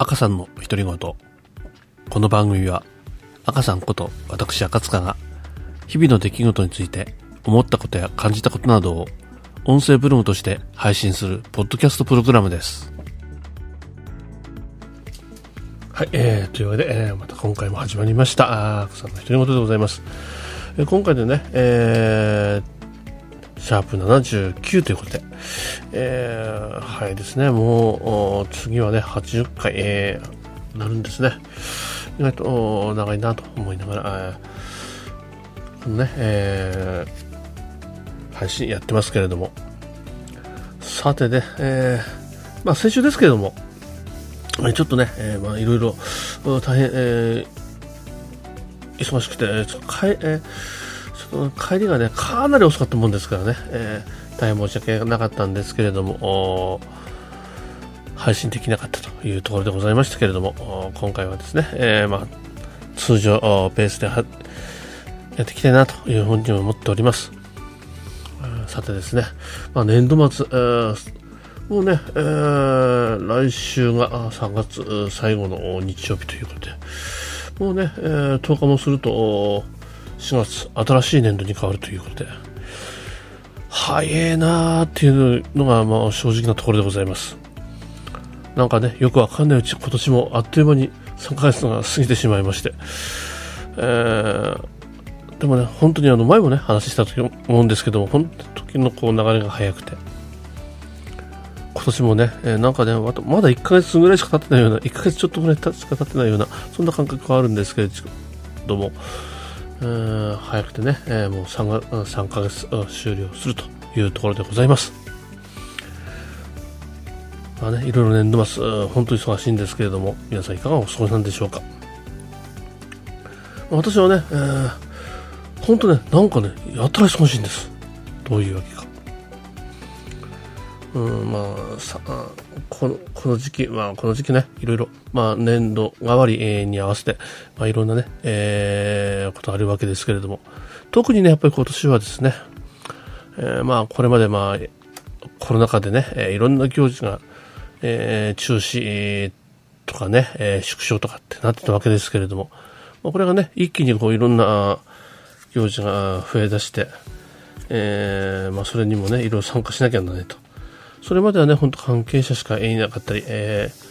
赤さんの独り言。この番組は、赤さんこと私赤塚が、日々の出来事について思ったことや感じたことなどを、音声ブログとして配信するポッドキャストプログラムです。はい、えー、というわけで、えー、また今回も始まりました。あ赤さんの独り言でございます。えー今回でね、えー、シャープ79ということで、えー、はいですね、もう、次はね、80回、えー、なるんですね。意外と長いなと思いながら、えーね、えー、配信やってますけれども、さてね、えー、まあ先週ですけれども、ちょっとね、えーまあいろいろ大変、えー忙しくて、ちょっとかええー帰りがね、かなり遅かったもんですからね、えー大変申し訳なかったんですけれども、配信できなかったというところでございましたけれども、今回はですね、えーまあ、通常ペースでやっていきたいなというふうに思っております。さてですね、まあ、年度末、えーもうね、えー来週が3月最後の日曜日ということで、もうね、えー10日もすると、4月、新しい年度に変わるということで、早いなーっていうのが、まあ、正直なところでございます。なんかね、よくわかんないうち、今年もあっという間に3ヶ月が過ぎてしまいまして、えーでもね、本当にあの前もね、話したと思うんですけども、本当時のこう流れが早くて、今年もね、えーなんかね、まだ1ヶ月ぐらいしか経ってないような、1ヶ月ちょっとぐらいしか経ってないような、そんな感覚があるんですけれども、えー早くてね、えーもう 3, 3ヶ月終了するというところでございます。まあね、いろいろ年度末、本当に忙しいんですけれども、皆さんいかがお過ごしなんでしょうか。私はね、えー本当ね、なんかね、やたら忙しいんです。どういうわけか。うん、まあ、さこの、この時期、まあ、この時期ね、いろいろ、まあ、年度替わりに合わせて、まあ、いろんなね、えー、ことあるわけですけれども、特にね、やっぱり今年はですね、えーまあ、これまでまあ、コロナ禍でね、えーいろんな行事が、えー中止とかね、えー縮小とかってなってたわけですけれども、まあ、これがね、一気にこういろんな行事が増え出して、えーまあ、それにもね、いろいろ参加しなきゃならないと。それまではね、本当関係者しかいなかったり、えー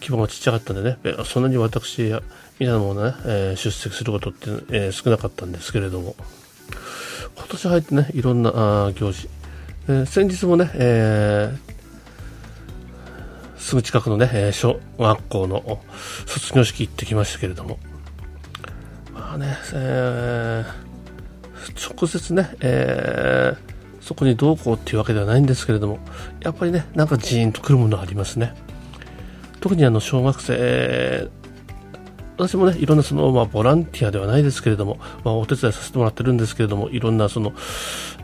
規模がちっちゃかったんでね、そんなに私や、みたいなものね、えー出席することって、えー少なかったんですけれども、今年入ってね、いろんなあ行事、えー先日もね、えーすぐ近くのね、えー小学校の卒業式行ってきましたけれども、まあね、えー直接ね、えーそこにどうこうっていうわけではないんですけれども、やっぱりね、なんかジーンとくるものありますね。特にあの小学生、私もね、いろんなその、まあ、ボランティアではないですけれども、まあ、お手伝いさせてもらってるんですけれども、いろんなその、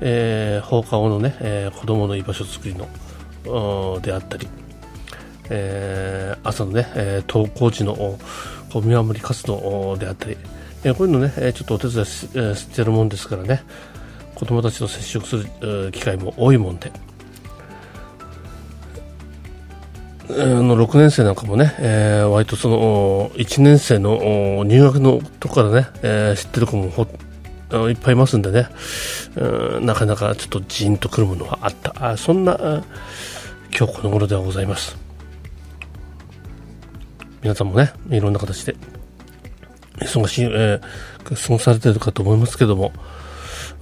えー放課後のね、えー子供の居場所作りの、であったり、えー朝のね、え登校時のこう見守り活動であったり、えこういうのね、ちょっとお手伝いし,、えーしてるもんですからね、子供たちと接触する機会も多いもんで、えーの6年生なんかもね、えー割とその1年生の入学のとこからね、えー知ってる子もほいっぱいいますんでね、うんなかなかちょっとジーンとくるものがあった、あそんな今日この頃ではございます。皆さんもね、いろんな形で忙しい、えー過ごされてるかと思いますけども、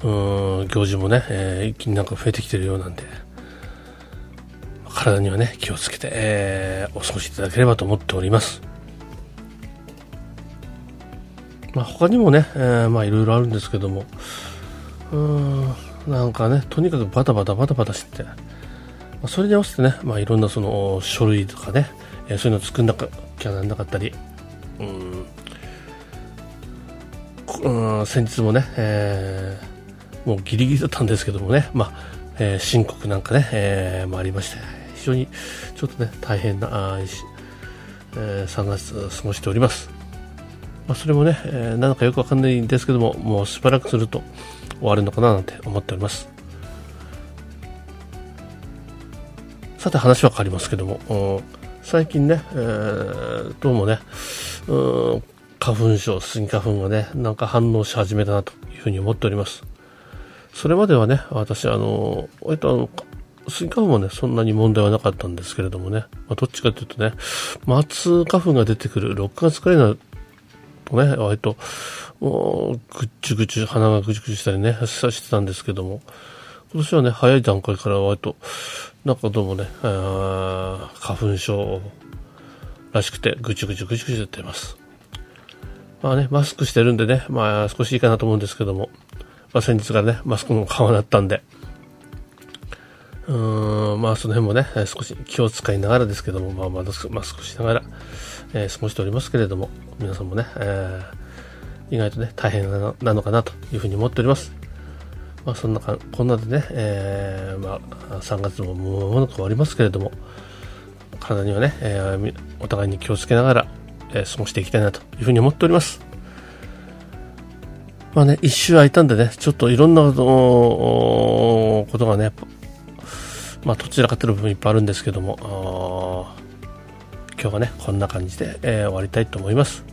行事もね、えー一気になんか増えてきてるようなんで、体にはね、気をつけて、えーお過ごしいただければと思っております。まあ、他にもね、えーまあいろいろあるんですけども、うん、なんかね、とにかくバタバタバタバタして、まあそれに合わせてね、まあいろんなその書類とかね、えーそういうの作んなきゃなんなかったり、うん、うん先日もね、えーもうギリギリだったんですけどもね、まあ、えー申告なんかね、えーもありまして、非常にちょっとね、大変な、あえー3月過ごしております。まあ、それもね、えー、なんかよくわかんないんですけども、もうしばらくすると終わるのかななんて思っております。さて話は変わりますけども、最近ね、えー、どうもね、うん花粉症、スギ花粉がね、なんか反応し始めたなというふうに思っております。それまではね、私、あの、割とあの、スギ花粉もね、そんなに問題はなかったんですけれどもね、まあ、どっちかというとね、松花粉が出てくる6月くらいのとね、割と、もう、ぐっちゅぐちゅ、鼻がぐちゅぐちゅしたりね、さしてたんですけども、今年はね、早い段階から割と、なんかどうもね、花粉症らしくて、ぐちゅぐちゅぐちゅぐちゅやってます。まあね、マスクしてるんでね、まあ少しいいかなと思うんですけども、まあ先日からね、マスクの緩和だったんで、うーん、まあその辺もね、少し気を使いながらですけども、まあマスク、マスクしながら、えー、過ごしておりますけれども、皆さんもね、えー、意外とね、大変なのかなというふうに思っております。まあそんなか、こんなでね、えー、まあ3月ももうもなく終わりますけれども、体にはね、えー、お互いに気をつけながら、え、過ごしていきたいなというふうに思っております。まあね、一周空いたんでね、ちょっといろんなことがね、まあ、どちらかという部分いっぱいあるんですけども、今日はね、こんな感じで、えー、終わりたいと思います。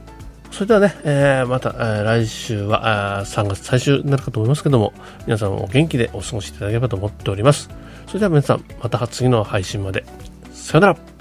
それではね、えー、また、えー、来週は3月最終になるかと思いますけども、皆さんお元気でお過ごしいただければと思っております。それでは皆さん、また次の配信まで。さよなら。